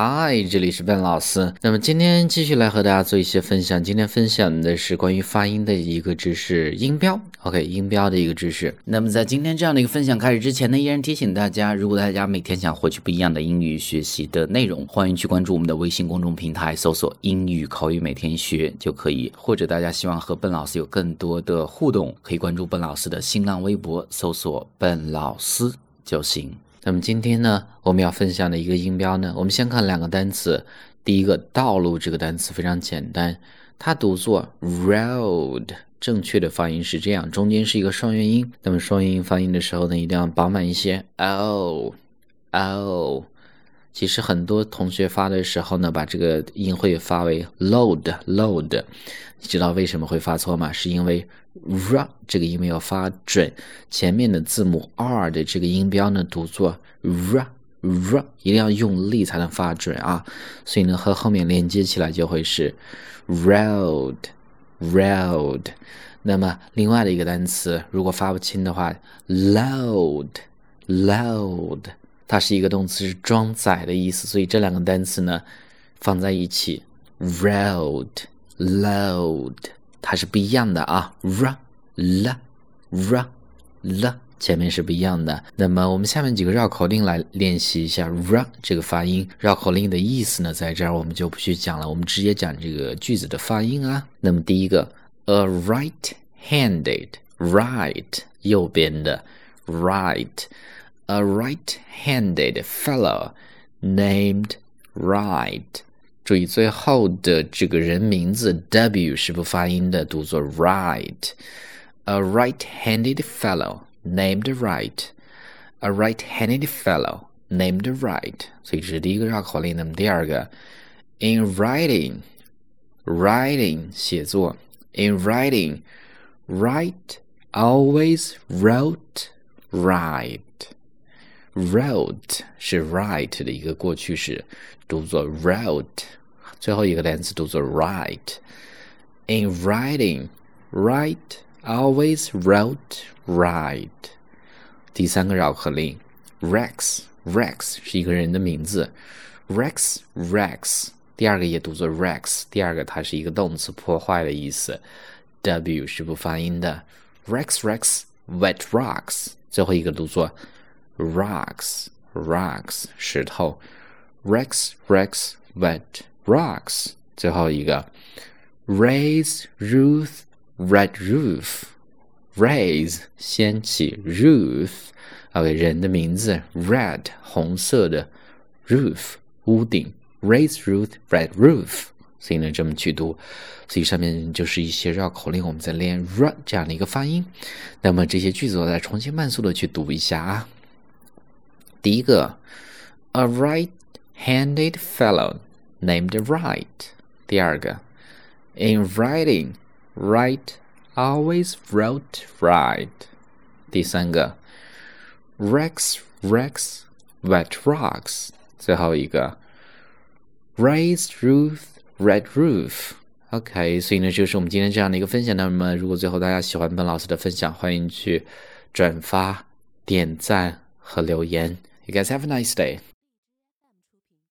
嗨，这里是笨老师。那么今天继续来和大家做一些分享。今天分享的是关于发音的一个知识，音标。OK，音标的一个知识。那么在今天这样的一个分享开始之前呢，依然提醒大家，如果大家每天想获取不一样的英语学习的内容，欢迎去关注我们的微信公众平台，搜索“英语口语每天学”就可以。或者大家希望和笨老师有更多的互动，可以关注笨老师的新浪微博，搜索“笨老师”就行。那么今天呢，我们要分享的一个音标呢，我们先看两个单词。第一个“道路”这个单词非常简单，它读作 road，正确的发音是这样，中间是一个双元音。那么双元音发音的时候呢，一定要饱满一些。o o，其实很多同学发的时候呢，把这个音会发为 load load，你知道为什么会发错吗？是因为 r 这个音没有发准，前面的字母 r 的这个音标呢读作 r r，一定要用力才能发准啊，所以呢和后面连接起来就会是 road road。那么另外的一个单词，如果发不清的话，load load，它是一个动词，是装载的意思，所以这两个单词呢放在一起，road load。它是不一样的啊，r l r l 前面是不一样的。那么我们下面几个绕口令来练习一下 r 这个发音。绕口令的意思呢，在这儿我们就不去讲了，我们直接讲这个句子的发音啊。那么第一个，a right-handed right 右边的 right a right handed fellow named Wright。注意最后的这个人名字 W 是不发音的，读作 Right。A right-handed fellow named Wright。A right-handed fellow named Wright。所以这是第一个绕口令。那么第二个，In in 写作。In writing，Wright always wrote rite。Wrote 是 ride 的一个过去式，读作 road，最后一个单词读作 ride。In riding, ride always wrote ride。第三个绕口令，Rex Rex 是一个人的名字，Rex Rex。第二个也读作 Rex，第二个它是一个动词，破坏的意思，W 是不发音的。Rex wrecks wet rocks，最后一个读作。rocks，rocks 石头，rex wrecks wet rocks 最后一个，raise roof red roof. Raise 掀起 OK 人的名字。Red 红色的 roof 屋顶。Raise roof red roof。所以呢，这么去读，所以上面就是一些绕口令，我们在练 r 这样的一个发音。那么这些句子，我再重新慢速的去读一下啊。第一个，a right-handed fellow named Wright。第二个，in writing, Wright always wrote rite。第三个，Rex wrecks wet rocks。最后一个，raised roof red roof。OK，所以呢，就是我们今天这样的一个分享。那么，如果最后大家喜欢本老师的分享，欢迎去转发、点赞和留言。You guys have a nice day.